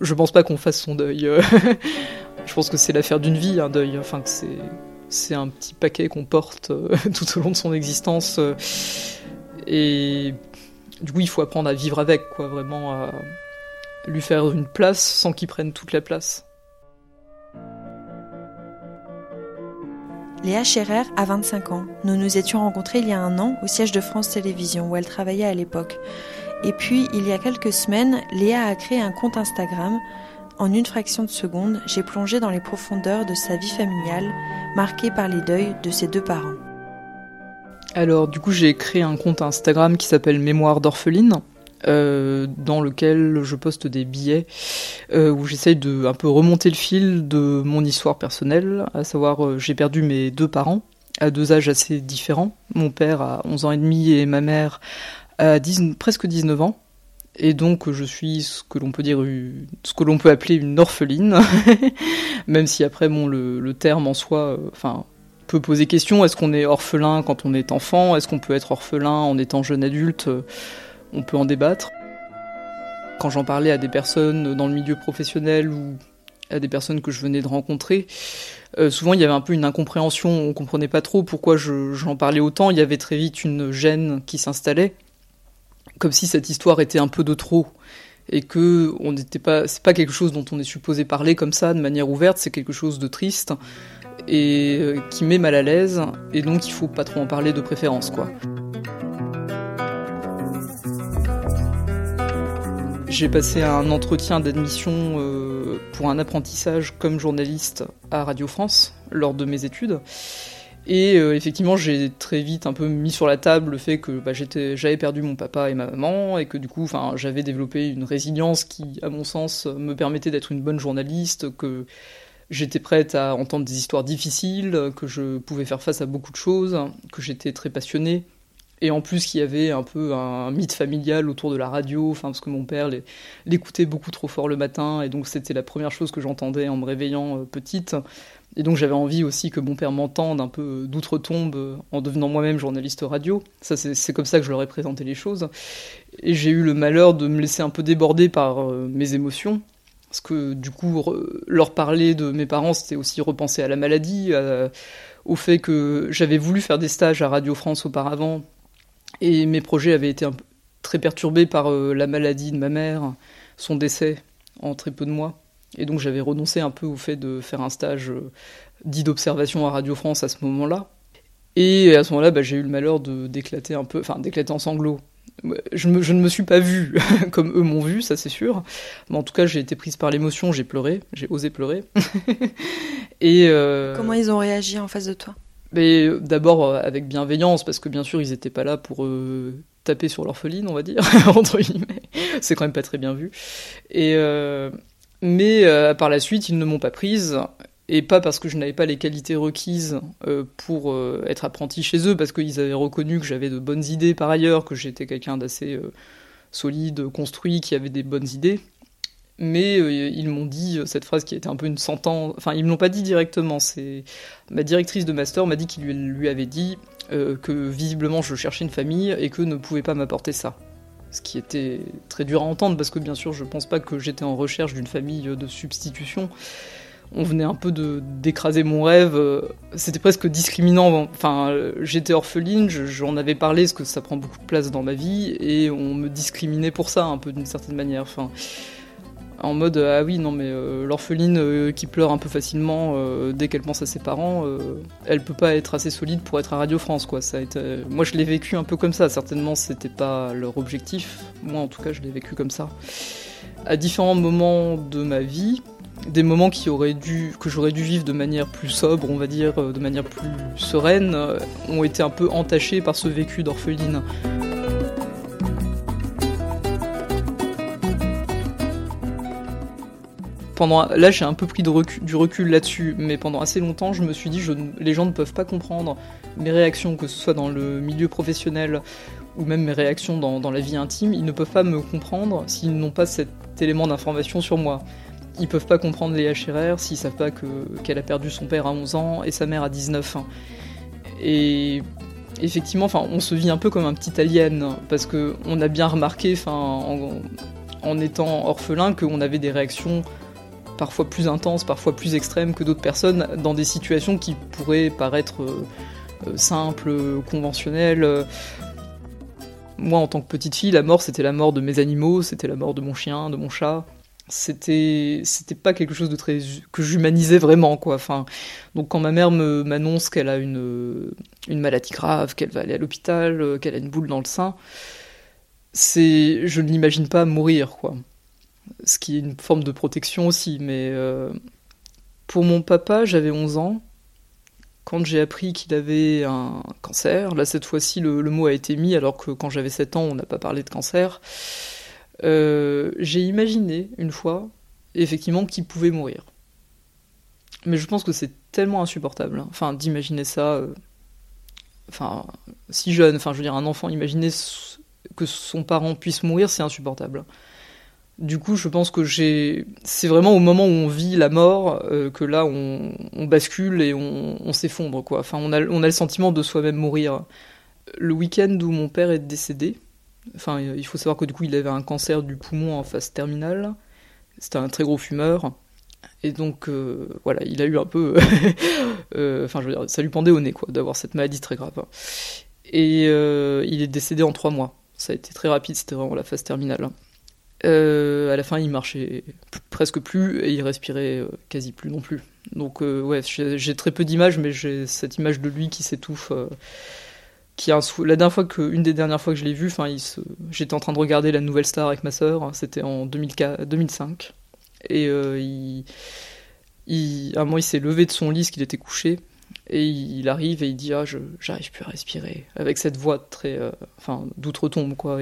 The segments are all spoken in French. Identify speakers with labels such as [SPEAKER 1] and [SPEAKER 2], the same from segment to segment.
[SPEAKER 1] je pense pas qu'on fasse son deuil. je pense que c'est l'affaire d'une vie, un deuil. Enfin, que c'est c'est un petit paquet qu'on porte tout au long de son existence. et du coup, il faut apprendre à vivre avec, quoi, vraiment à lui faire une place sans qu'il prenne toute la place.
[SPEAKER 2] Léa Scherer a 25 ans. Nous nous étions rencontrés il y a un an au siège de France Télévisions où elle travaillait à l'époque. Et puis, il y a quelques semaines, Léa a créé un compte Instagram. En une fraction de seconde, j'ai plongé dans les profondeurs de sa vie familiale, marquée par les deuils de ses deux parents.
[SPEAKER 1] Alors, du coup, j'ai créé un compte Instagram qui s'appelle Mémoire d'orpheline. Euh, dans lequel je poste des billets euh, où j'essaye de un peu remonter le fil de mon histoire personnelle, à savoir euh, j'ai perdu mes deux parents à deux âges assez différents. Mon père a 11 ans et demi et ma mère a presque 19 ans. Et donc je suis ce que l'on peut dire ce que l'on peut appeler une orpheline, même si après bon le, terme en soi, enfin peut poser question. Est-ce qu'on est orphelin quand on est enfant? Est-ce qu'on peut être orphelin en étant jeune adulte? On peut en débattre. Quand j'en parlais à des personnes dans le milieu professionnel ou à des personnes que je venais de rencontrer, euh, souvent il y avait un peu une incompréhension, on comprenait pas trop pourquoi j'en parlais autant, il y avait très vite une gêne qui s'installait, comme si cette histoire était un peu de trop et que on n'était pas c'est pas quelque chose dont on est supposé parler comme ça de manière ouverte, c'est quelque chose de triste et euh, qui met mal à l'aise et donc il faut pas trop en parler de préférence quoi. J'ai passé un entretien d'admission euh, pour un apprentissage comme journaliste à Radio France lors de mes études. Et euh, effectivement, j'ai très vite un peu mis sur la table le fait que bah, j'avais perdu mon papa et ma maman et que du coup, j'avais développé une résilience qui, à mon sens, me permettait d'être une bonne journaliste, que j'étais prête à entendre des histoires difficiles, que je pouvais faire face à beaucoup de choses, que j'étais très passionnée et en plus qu'il y avait un peu un mythe familial autour de la radio, parce que mon père l'écoutait beaucoup trop fort le matin, et donc c'était la première chose que j'entendais en me réveillant euh, petite. Et donc j'avais envie aussi que mon père m'entende un peu d'outre-tombe euh, en devenant moi-même journaliste radio. Ça c'est comme ça que je leur ai présenté les choses. Et j'ai eu le malheur de me laisser un peu déborder par euh, mes émotions. Parce que du coup, leur parler de mes parents, c'était aussi repenser à la maladie, au fait que j'avais voulu faire des stages à Radio France auparavant, et mes projets avaient été très perturbés par euh, la maladie de ma mère, son décès en très peu de mois. Et donc j'avais renoncé un peu au fait de faire un stage euh, dit d'observation à Radio France à ce moment-là. Et à ce moment-là, bah, j'ai eu le malheur de d'éclater un peu, enfin d'éclater en sanglots. Je, ne me suis pas vue comme eux m'ont vu, ça c'est sûr. Mais en tout cas, j'ai été prise par l'émotion, j'ai pleuré, j'ai osé pleurer.
[SPEAKER 2] et euh, comment ils ont réagi en face de toi?
[SPEAKER 1] Mais euh, d'abord avec bienveillance, parce que bien sûr, ils n'étaient pas là pour euh, taper sur l'orpheline, on va dire, entre guillemets. C'est quand même pas très bien vu. Et, mais par la suite, ils ne m'ont pas prise, et pas parce que je n'avais pas les qualités requises pour être apprenti chez eux, parce qu'ils avaient reconnu que j'avais de bonnes idées par ailleurs, que j'étais quelqu'un d'assez solide, construit, qui avait des bonnes idées mais euh, ils m'ont dit euh, cette phrase qui était un peu une sentence. Enfin, ils me l'ont pas dit directement. C'est ma directrice de master m'a dit qu'il lui, lui, avait dit euh, que visiblement je cherchais une famille et que ne pouvait pas m'apporter ça. Ce qui était très dur à entendre parce que bien sûr je pense pas que j'étais en recherche d'une famille de substitution. On venait un peu d'écraser mon rêve. C'était presque discriminant. Enfin, j'étais orpheline, j'en avais parlé parce que ça prend beaucoup de place dans ma vie et on me discriminait pour ça un peu d'une certaine manière. En mode ah oui non mais euh, l'orpheline euh, qui pleure un peu facilement euh, dès qu'elle pense à ses parents elle peut pas être assez solide pour être à Radio France quoi. Ça a moi je l'ai vécu un peu comme ça. Certainement c'était pas leur objectif. Moi en tout cas je l'ai vécu comme ça. À différents moments de ma vie des moments qui auraient dû que j'aurais dû vivre de manière plus sobre on va dire de manière plus sereine ont été un peu entachés par ce vécu d'orpheline là j'ai un peu pris du recul là-dessus, mais pendant assez longtemps je me suis dit je, les gens ne peuvent pas comprendre mes réactions, que ce soit dans le milieu professionnel ou même mes réactions dans, la vie intime, ils ne peuvent pas me comprendre s'ils n'ont pas cet élément d'information sur moi. Ils peuvent pas comprendre les HRR s'ils savent pas qu'elle a perdu son père à 11 ans et sa mère à 19 ans. Et effectivement, enfin, on se vit un peu comme un petit alien parce que on a bien remarqué, enfin, en étant orphelin qu'on avait des réactions parfois plus intenses, parfois plus extrêmes que d'autres personnes dans des situations qui pourraient paraître euh, simples, conventionnelles. Moi, en tant que petite fille, la mort, c'était la mort de mes animaux, c'était la mort de mon chien, de mon chat. C'était c'était pas quelque chose de très que j'humanisais vraiment quoi. Enfin donc quand ma mère m'annonce qu'elle a une une maladie grave qu'elle va aller à l'hôpital euh, qu'elle a une boule dans le sein c'est je ne l'imagine pas mourir quoi ce qui est une forme de protection aussi mais euh, pour mon papa j'avais 11 ans quand j'ai appris qu'il avait un cancer là cette fois-ci le, mot a été mis alors que quand j'avais 7 ans on n'a pas parlé de cancer euh, j'ai imaginé une fois, effectivement, qu'il pouvait mourir. Mais je pense que c'est tellement insupportable, hein. enfin, d'imaginer ça, euh, enfin, si jeune, enfin, je veux dire, un enfant, imaginer que son parent puisse mourir, c'est insupportable. Du coup, je pense que j'ai. C'est vraiment au moment où on vit la mort euh, que là, on, bascule et on, on s'effondre, quoi. Enfin, on a, le sentiment de soi-même mourir. Le week-end où mon père est décédé, Enfin, il faut savoir que du coup, il avait un cancer du poumon en phase terminale. C'était un très gros fumeur. Et donc, euh, voilà, il a eu un peu. Euh, enfin, je veux dire, ça lui pendait au nez, quoi, d'avoir cette maladie très grave. Et il est décédé en trois mois. Ça a été très rapide, c'était vraiment la phase terminale. À la fin, il marchait presque plus et il respirait quasi plus non plus. Donc, ouais, j'ai très peu d'images, mais j'ai cette image de lui qui s'étouffe qui a la dernière fois que une des dernières fois que je l'ai vu se... j'étais en train de regarder la nouvelle star avec ma sœur c'était en 2005 et euh, à un moment il s'est levé de son lit ce qu'il était couché et il arrive et il dit ah j'arrive plus à respirer avec cette voix très euh, enfin d'outre-tombe quoi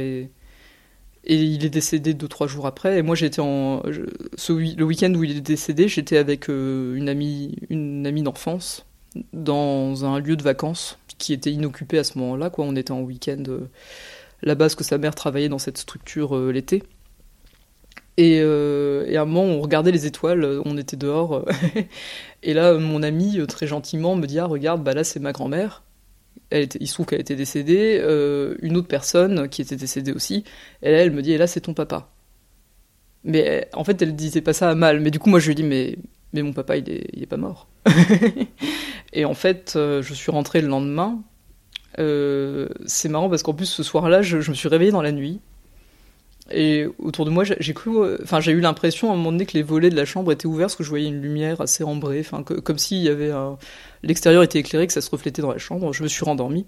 [SPEAKER 1] et il est décédé deux trois jours après et moi j'étais en le week-end où il est décédé j'étais avec euh, une amie une amie d'enfance dans un lieu de vacances qui était inoccupé à ce moment-là. On était en week-end euh, là-bas parce que sa mère travaillait dans cette structure euh, l'été. Et, euh, et, à un moment, on regardait les étoiles, on était dehors. et là, mon ami, très gentiment, me dit Ah, regarde, bah là, c'est ma grand-mère. Elle était, il se trouve qu'elle était décédée. une autre personne qui était décédée aussi. Et elle me dit Et là, c'est ton papa. Mais en fait, elle disait pas ça à mal. Mais du coup, moi, je lui dis Mais, mais mon papa, il est, il est pas mort. et en fait, euh, je suis rentré le lendemain. Euh, c'est marrant parce qu'en plus, ce soir-là, je, me suis réveillé dans la nuit. Et autour de moi, j'ai cru, euh, enfin, j'ai eu l'impression à un moment donné que les volets de la chambre étaient ouverts parce que je voyais une lumière assez ambrée, comme s'il y avait l'extérieur était éclairé, que ça se reflétait dans la chambre. Je me suis rendormi.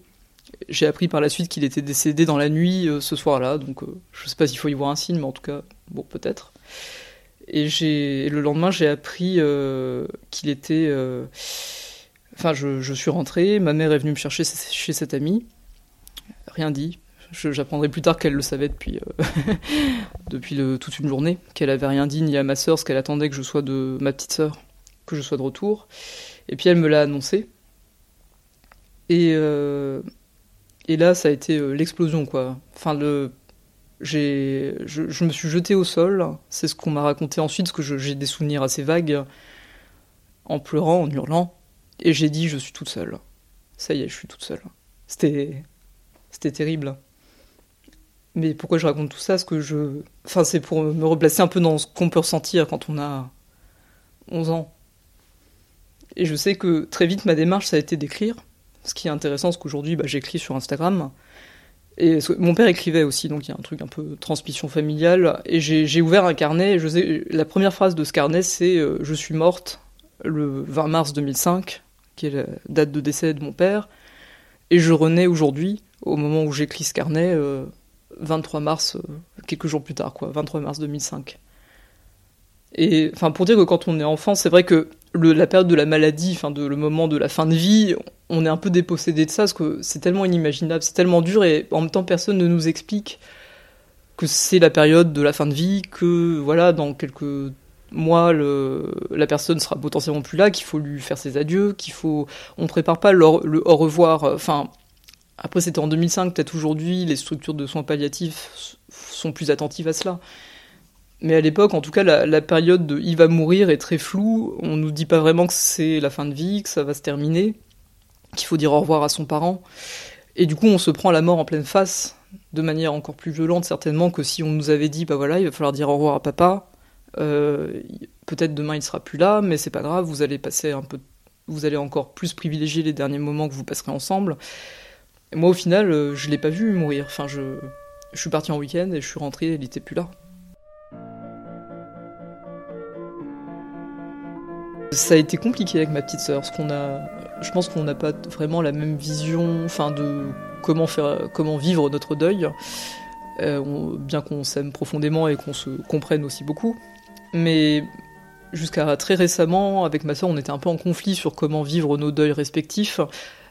[SPEAKER 1] J'ai appris par la suite qu'il était décédé dans la nuit ce soir-là, donc je sais pas s'il faut y voir un signe, mais en tout cas, bon, peut-être. Et le lendemain, j'ai appris euh, qu'il était. Euh, enfin, je, je, suis rentré, ma mère est venue me chercher chez cette amie. Rien dit. J'apprendrai plus tard qu'elle le savait depuis, euh, depuis toute une journée, qu'elle avait rien dit ni à ma sœur, ce qu'elle attendait que je sois de ma petite sœur, que je sois de retour. Et puis elle me l'a annoncé. Et, et là, ça a été l'explosion, quoi. Enfin, le j'ai, je, me suis jeté au sol. C'est ce qu'on m'a raconté ensuite, parce que j'ai des souvenirs assez vagues, en pleurant, en hurlant. Et j'ai dit, je suis toute seule. Ça y est, je suis toute seule. C'était, c'était terrible. Mais pourquoi je raconte tout ça? Parce que je, enfin, c'est pour me replacer un peu dans ce qu'on peut ressentir quand on a 11 ans. Et je sais que très vite, ma démarche, ça a été d'écrire. Ce qui est intéressant, c'est qu'aujourd'hui, bah, j'écris sur Instagram. Et mon père écrivait aussi, donc il y a un truc un peu transmission familiale. Et j'ai ouvert un carnet. La première phrase de ce carnet, c'est euh, Je suis morte le 20 mars 2005, qui est la date de décès de mon père. Et je renais aujourd'hui, au moment où j'écris ce carnet, 23 euh, mars, euh, quelques jours plus tard, quoi, 23 mars 2005. Et enfin, pour dire que quand on est enfant, c'est vrai que le, la période de la maladie, enfin, de, le moment de la fin de vie, on est un peu dépossédé de ça parce que c'est tellement inimaginable, c'est tellement dur et en même temps personne ne nous explique que c'est la période de la fin de vie, que voilà dans quelques mois le, la personne sera potentiellement plus là, qu'il faut lui faire ses adieux, qu'il faut on prépare pas le, le au revoir. Enfin après c'était en 2005, peut-être aujourd'hui les structures de soins palliatifs sont plus attentives à cela. Mais à l'époque, en tout cas, la, période de il va mourir est très floue. On nous dit pas vraiment que c'est la fin de vie, que ça va se terminer qu'il faut dire au revoir à son parent. Et du coup, on se prend la mort en pleine face. de manière encore plus violente certainement que si on nous avait dit bah voilà il va falloir dire au revoir à papa euh, peut-être demain il sera plus là mais c'est pas grave vous allez passer un peu vous allez encore plus privilégier les derniers moments que vous passerez ensemble moi au final euh, je l'ai pas vu mourir enfin je je suis parti en week-end et je suis rentré il était plus là Ça a été compliqué avec ma petite sœur, parce qu'on a, je pense qu'on n'a pas vraiment la même vision, enfin de comment faire, comment vivre notre deuil, euh, bien qu'on s'aime profondément et qu'on se comprenne aussi beaucoup. Mais jusqu'à très récemment, avec ma sœur, on était un peu en conflit sur comment vivre nos deuils respectifs.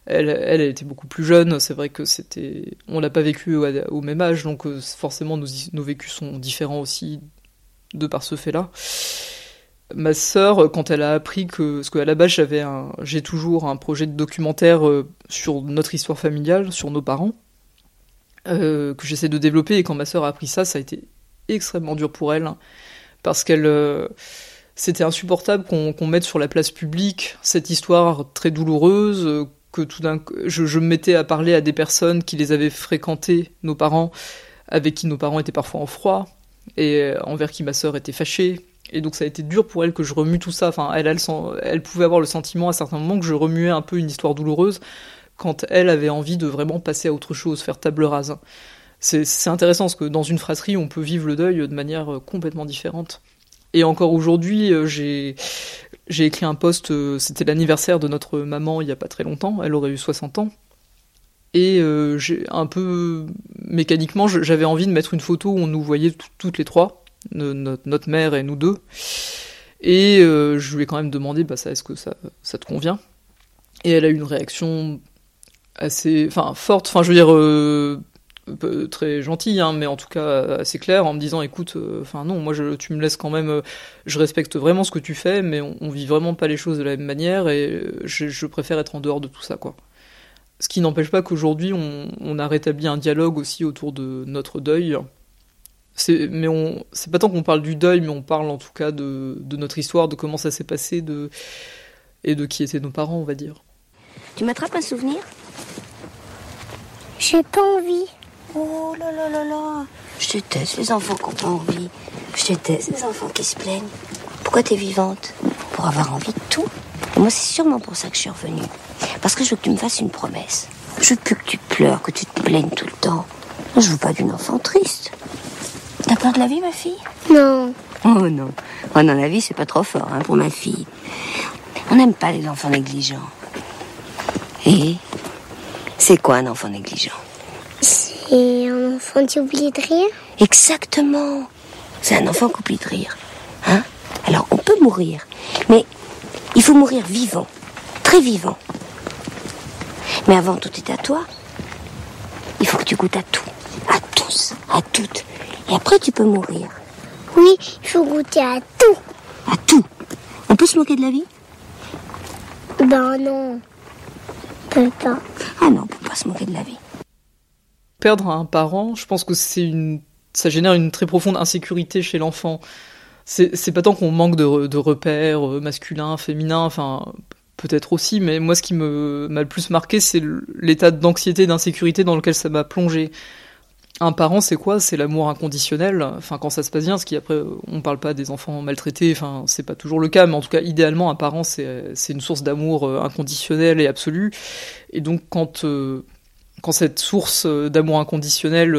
[SPEAKER 1] Elle, elle, était beaucoup plus jeune, c'est vrai que c'était, on l'a pas vécu au, même âge, donc euh, forcément nos, nos vécus sont différents aussi de par ce fait-là. Ma sœur, quand elle a appris que, parce qu'à la base j'avais un, j'ai toujours un projet de documentaire euh, sur notre histoire familiale, sur nos parents, euh, que j'essaie de développer, et quand ma sœur a appris ça, ça a été extrêmement dur pour elle, parce qu'elle, c'était insupportable qu'on, mette sur la place publique cette histoire très douloureuse, que tout d'un je, je me mettais à parler à des personnes qui les avaient fréquentées, nos parents, avec qui nos parents étaient parfois en froid, et envers qui ma sœur était fâchée, et donc ça a été dur pour elle que je remue tout ça. Enfin, elle, elle, elle pouvait avoir le sentiment à certains moments que je remuais un peu une histoire douloureuse quand elle avait envie de vraiment passer à autre chose, faire table rase. C'est intéressant parce que dans une fratrie, on peut vivre le deuil de manière euh, complètement différente. Et encore aujourd'hui, euh, j'ai j'ai écrit un post, euh, c'était l'anniversaire de notre maman il n'y a pas très longtemps, elle aurait eu 60 ans. Et j'ai un peu mécaniquement, j'avais envie de mettre une photo où on nous voyait toutes les trois, notre, mère et nous deux. Et euh, je lui ai quand même demandé, bah ça, est-ce que ça, te convient? Et elle a eu une réaction assez, enfin forte, enfin je veux dire euh, très gentille, hein, mais en tout cas assez claire, en me disant, écoute, euh, enfin non, moi tu me laisses quand même, je respecte vraiment ce que tu fais, mais on, vit vraiment pas les choses de la même manière, et je, je préfère être en dehors de tout ça, quoi. Ce qui n'empêche pas qu'aujourd'hui on, on, a rétabli un dialogue aussi autour de notre deuil, c'est mais on c'est pas tant qu'on parle du deuil mais on parle en tout cas de, de notre histoire de comment ça s'est passé de et de qui étaient nos parents on va dire.
[SPEAKER 3] Tu m'attrapes un souvenir?
[SPEAKER 4] J'ai pas envie
[SPEAKER 3] oh là là là là. Je déteste les enfants qui ont pas envie. Je déteste les enfants qui se plaignent. Pourquoi t'es vivante? Pour avoir envie de tout. Moi c'est sûrement pour ça que je suis revenue. Parce que je veux que tu me fasses une promesse. Je veux plus que tu pleures que tu te plaignes tout le temps. Je veux pas d'une enfant triste. T'as peur de la vie, ma fille?
[SPEAKER 4] Non.
[SPEAKER 3] Oh non. Oh non, la vie, c'est pas trop fort hein, pour ma fille. On n'aime pas les enfants négligents. Et c'est quoi un enfant négligent?
[SPEAKER 4] C'est un enfant qui oublie de rire
[SPEAKER 3] Exactement. C'est un enfant qui oublie de rire. Hein Alors, on peut mourir, mais il faut mourir vivant, très vivant. Mais avant tout est à toi, il faut que tu goûtes à tout, à tous, à toutes. Et après, tu peux mourir.
[SPEAKER 4] Oui, il faut goûter à tout.
[SPEAKER 3] À tout On peut se moquer de la vie?
[SPEAKER 4] Ben non. On peut pas.
[SPEAKER 3] Ah non, on peut pas se moquer de la vie.
[SPEAKER 1] Perdre un parent, je pense que c'est une, ça génère une très profonde insécurité chez l'enfant. C'est pas tant qu'on manque de, repères euh, masculins, féminins, enfin peut-être aussi, mais moi ce qui m'a le plus marqué, c'est l'état d'anxiété, d'insécurité dans lequel ça m'a plongé un parent, c'est quoi? C'est l'amour inconditionnel. Enfin, quand ça se passe bien, ce qui après, on parle pas des enfants maltraités. Enfin, c'est pas toujours le cas, mais en tout cas, idéalement, un parent, c'est c'est une source d'amour euh, inconditionnel et absolu. Et donc, quand euh, quand cette source euh, d'amour inconditionnel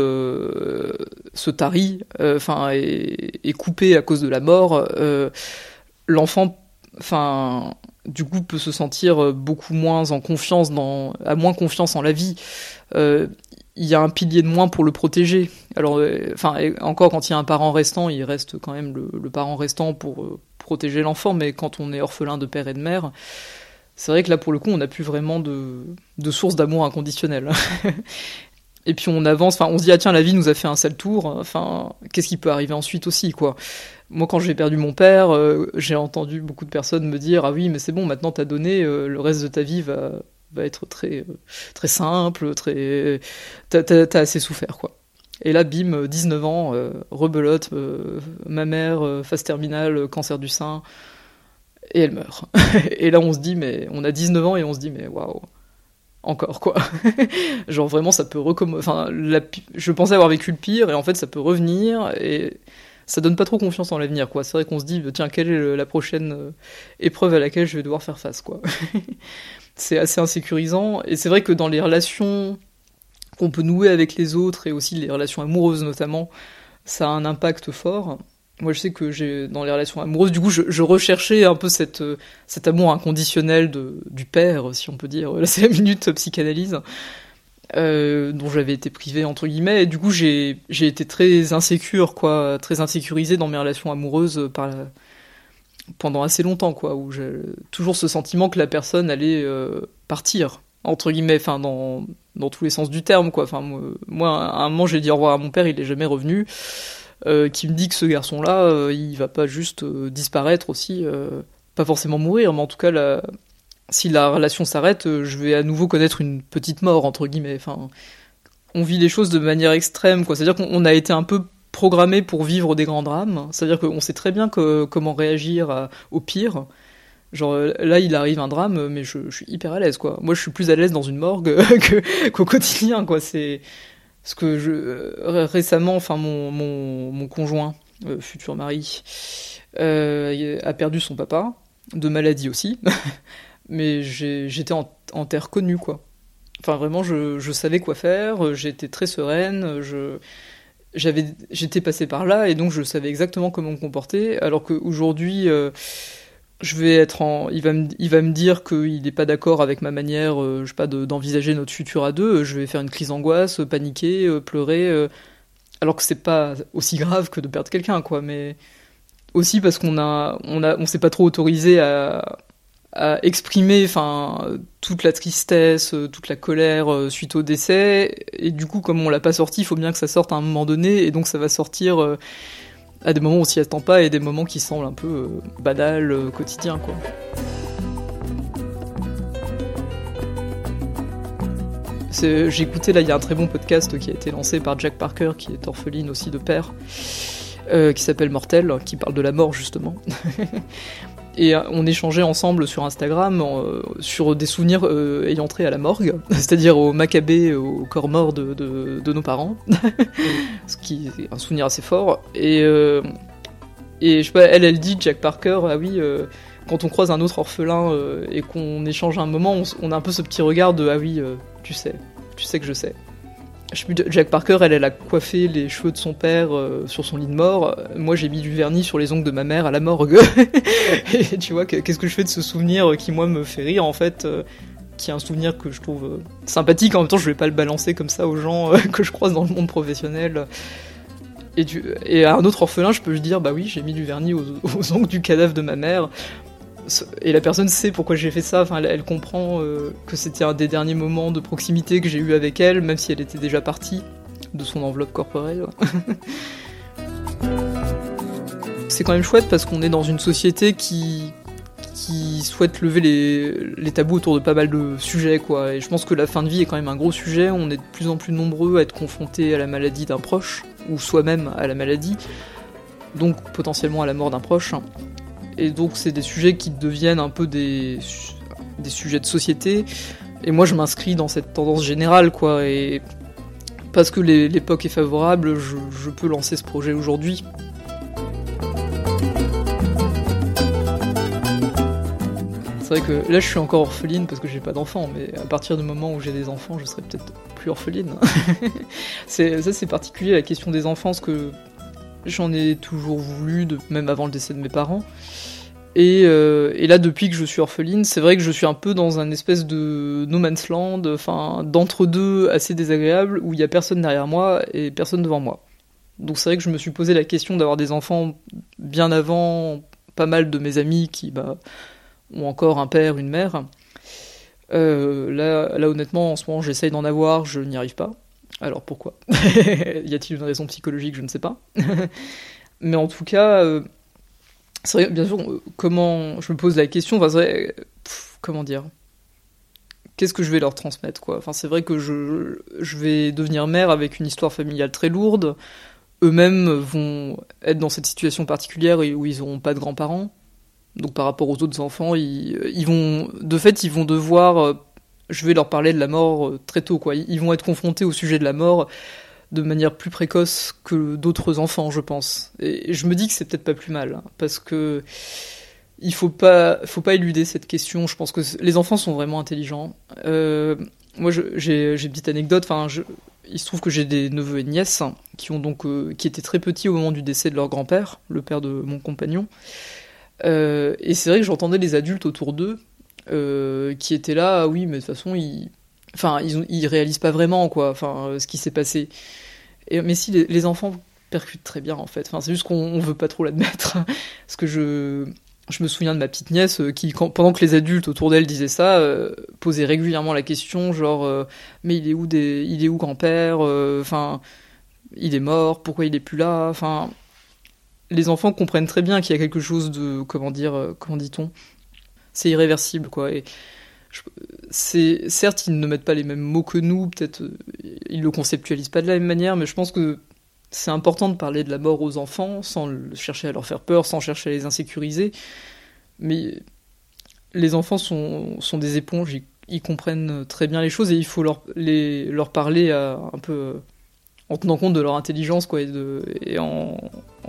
[SPEAKER 1] se tarit, enfin, est, coupée à cause de la mort, l'enfant, enfin, du coup, peut se sentir beaucoup moins en confiance dans, a moins confiance en la vie il y a un pilier de moins pour le protéger. Alors, euh, enfin, encore quand il y a un parent restant, il reste quand même le, parent restant pour euh, protéger l'enfant, mais quand on est orphelin de père et de mère, c'est vrai que là, pour le coup, on n'a plus vraiment de, source d'amour inconditionnel. et puis on avance, enfin, on se dit, ah tiens, la vie nous a fait un sale tour, enfin, qu'est-ce qui peut arriver ensuite aussi, quoi. Moi, quand j'ai perdu mon père, euh, j'ai entendu beaucoup de personnes me dire, ah oui, mais c'est bon, maintenant t'as donné, le reste de ta vie va être très, euh, très simple, très. T'as, assez souffert, quoi. Et là, bim, 19 ans, euh, rebelote, euh, ma mère, phase terminale, cancer du sein, et elle meurt. et là, on se dit, mais on a 19 ans et on se dit, mais waouh. encore quoi. Genre vraiment ça peut recommencer. Enfin, je pensais avoir vécu le pire et en fait ça peut revenir et ça donne pas trop confiance en l'avenir quoi. C'est vrai qu'on se dit tiens quelle est la prochaine euh, épreuve à laquelle je vais devoir faire face c'est assez insécurisant et c'est vrai que dans les relations qu'on peut nouer avec les autres et aussi les relations amoureuses notamment, ça a un impact fort. Moi, je sais que j'ai dans les relations amoureuses, du coup, je, recherchais un peu cette, euh, cet amour inconditionnel de, du père, si on peut dire. Là, c'est la minute psychanalyse. Euh, dont j'avais été privé entre guillemets et du coup j'ai j'ai été très insécure quoi très insécurisé dans mes relations amoureuses pendant assez longtemps quoi où j'ai toujours ce sentiment que la personne allait euh, partir entre guillemets enfin dans dans tous les sens du terme quoi enfin moi à un moment j'ai dit au revoir à mon père il est jamais revenu euh, qui me dit que ce garçon là euh, il va pas juste disparaître aussi pas forcément mourir mais en tout cas si la relation s'arrête, euh, je vais à nouveau connaître une petite mort entre guillemets. Enfin, on vit les choses de manière extrême, quoi. C'est-à-dire qu'on a été un peu programmé pour vivre des grands drames. C'est-à-dire qu'on sait très bien comment réagir au pire. Genre là, il arrive un drame, mais je, suis hyper à l'aise, quoi. Moi, je suis plus à l'aise dans une morgue qu'au quotidien, quoi. C'est ce que euh, récemment, enfin mon, mon, mon conjoint, euh, futur mari, a perdu son papa de maladie aussi. mais j'étais en, terre connue, quoi. Enfin, vraiment, je, savais quoi faire, j'étais très sereine, j'étais passé par là et donc je savais exactement comment me comporter alors qu'aujourd'hui euh, je vais être en il va me il va me dire qu'il n'est pas d'accord avec ma manière euh, je sais pas d'envisager notre futur à deux. Je vais faire une crise d'angoisse paniquer euh, pleurer alors que c'est pas aussi grave que de perdre quelqu'un quoi. Mais aussi parce qu'on a on a on s'est pas trop autorisé à à exprimer enfin toute la tristesse, euh, toute la colère euh, suite au décès. Et du coup comme on l'a pas sorti, il faut bien que ça sorte à un moment donné. Et donc ça va sortir euh, à des moments où on s'y attend pas et des moments qui semblent un peu banals, quotidiens quoi. J'ai écouté là, il y a un très bon podcast qui a été lancé par Jack Parker, qui est orpheline aussi de père, qui s'appelle Mortel, qui parle de la mort justement. et euh, on échangeait ensemble sur Instagram euh, sur des souvenirs euh, ayant trait à la morgue, c'est-à-dire au macabé, au corps mort de, de, nos parents, ce qui est un souvenir assez fort. Et, je sais pas, elle, elle dit, Jack Parker, ah oui, quand on croise un autre orphelin et qu'on échange un moment, on, a un peu ce petit regard de, ah oui, tu sais, tu sais que je sais Jack Parker, elle, a coiffé les cheveux de son père euh, sur son lit de mort. Moi, j'ai mis du vernis sur les ongles de ma mère à la morgue. et tu vois, qu'est-ce que je fais de ce souvenir qui, moi, me fait rire, en fait euh, qui est un souvenir que je trouve euh, sympathique. En même temps, je vais pas le balancer comme ça aux gens que je croise dans le monde professionnel. Et, à un autre orphelin, je peux dire, bah oui, j'ai mis du vernis aux ongles du cadavre de ma mère et la personne sait pourquoi j'ai fait ça. Enfin, elle, comprend euh, que c'était un des derniers moments de proximité que j'ai eu avec elle, même si elle était déjà partie de son enveloppe corporelle. c'est quand même chouette parce qu'on est dans une société qui souhaite lever les, les, tabous autour de pas mal de sujets quoi et je pense que la fin de vie est quand même un gros sujet on est de plus en plus nombreux à être confrontés à la maladie d'un proche ou soi-même à la maladie donc potentiellement à la mort d'un proche et donc c'est des sujets qui deviennent un peu des, des sujets de société. Et moi je m'inscris dans cette tendance générale, quoi. Et parce que l'époque est favorable, je, peux lancer ce projet aujourd'hui. C'est vrai que là je suis encore orpheline parce que j'ai pas d'enfants, mais à partir du moment où j'ai des enfants, je serai peut-être plus orpheline. ça c'est particulier la question des enfants, parce que j'en ai toujours voulu, même avant le décès de mes parents. Euh, et, là, depuis que je suis orpheline, c'est vrai que je suis un peu dans un espèce de no man's land, enfin d'entre-deux assez désagréable, où il y a personne derrière moi et personne devant moi. Donc c'est vrai que je me suis posé la question d'avoir des enfants bien avant pas mal de mes amis qui bah, ont encore un père, une mère. Euh, là, là, honnêtement, en ce moment, j'essaye d'en avoir, je n'y arrive pas. Alors pourquoi Y a-t-il une raison psychologique Je ne sais pas. Mais en tout cas, euh, bien sûr, comment je me pose la question, enfin, vrai, comment dire Qu'est-ce que je vais leur transmettre, quoi? C'est vrai que je, vais devenir mère avec une histoire familiale très lourde. Eux-mêmes vont être dans cette situation particulière où ils n'auront pas de grands-parents. Donc, par rapport aux autres enfants, ils, ils, vont, de fait, ils vont devoir euh, je vais leur parler de la mort euh, très tôt, quoi. Ils vont être confrontés au sujet de la mort de manière plus précoce que d'autres enfants, je pense. Et je me dis que c'est peut-être pas plus mal, hein, parce que il faut pas, faut pas éluder cette question. Je pense que les enfants sont vraiment intelligents. Euh, moi, j'ai une petite anecdote. Enfin, il se trouve que j'ai des neveux et nièces qui ont donc, euh, qui étaient très petits au moment du décès de leur grand-père, le père de mon compagnon. Et c'est vrai que j'entendais les adultes autour d'eux qui étaient là. Ah oui, mais de toute façon, ils, enfin, ils, réalisent pas vraiment quoi. Enfin, ce qui s'est passé. Mais si les, enfants percutent très bien en fait. Enfin, c'est juste qu'on veut pas trop l'admettre. Parce que je, je me souviens de ma petite nièce euh, qui, pendant que les adultes autour d'elle disaient ça, euh, posait régulièrement la question genre euh, mais il est où des, il est où grand-père Enfin, il est mort. Pourquoi il est plus là Enfin, les enfants comprennent très bien qu'il y a quelque chose de comment dire, comment dit-on C'est irréversible quoi. Et c'est certes ils ne mettent pas les mêmes mots que nous, peut-être ils le conceptualisent pas de la même manière, mais je pense que c'est important de parler de la mort aux enfants sans chercher à leur faire peur, sans chercher à les insécuriser. Mais les enfants sont, des éponges, ils, comprennent très bien les choses et il faut leur, parler un peu en tenant compte de leur intelligence quoi, et, en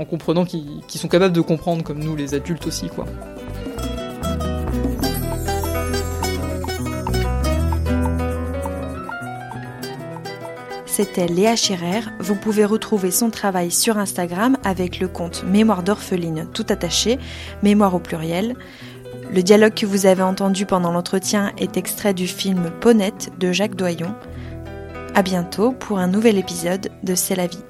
[SPEAKER 1] comprenant qu'ils sont capables de comprendre comme nous les adultes aussi. quoi.
[SPEAKER 2] C'était Léa Scherer. Vous pouvez retrouver son travail sur Instagram avec le compte Mémoire d'orpheline tout attaché, mémoire au pluriel. Le dialogue que vous avez entendu pendant l'entretien est extrait du film Ponette de Jacques Doyon. À bientôt pour un nouvel épisode de C'est la vie.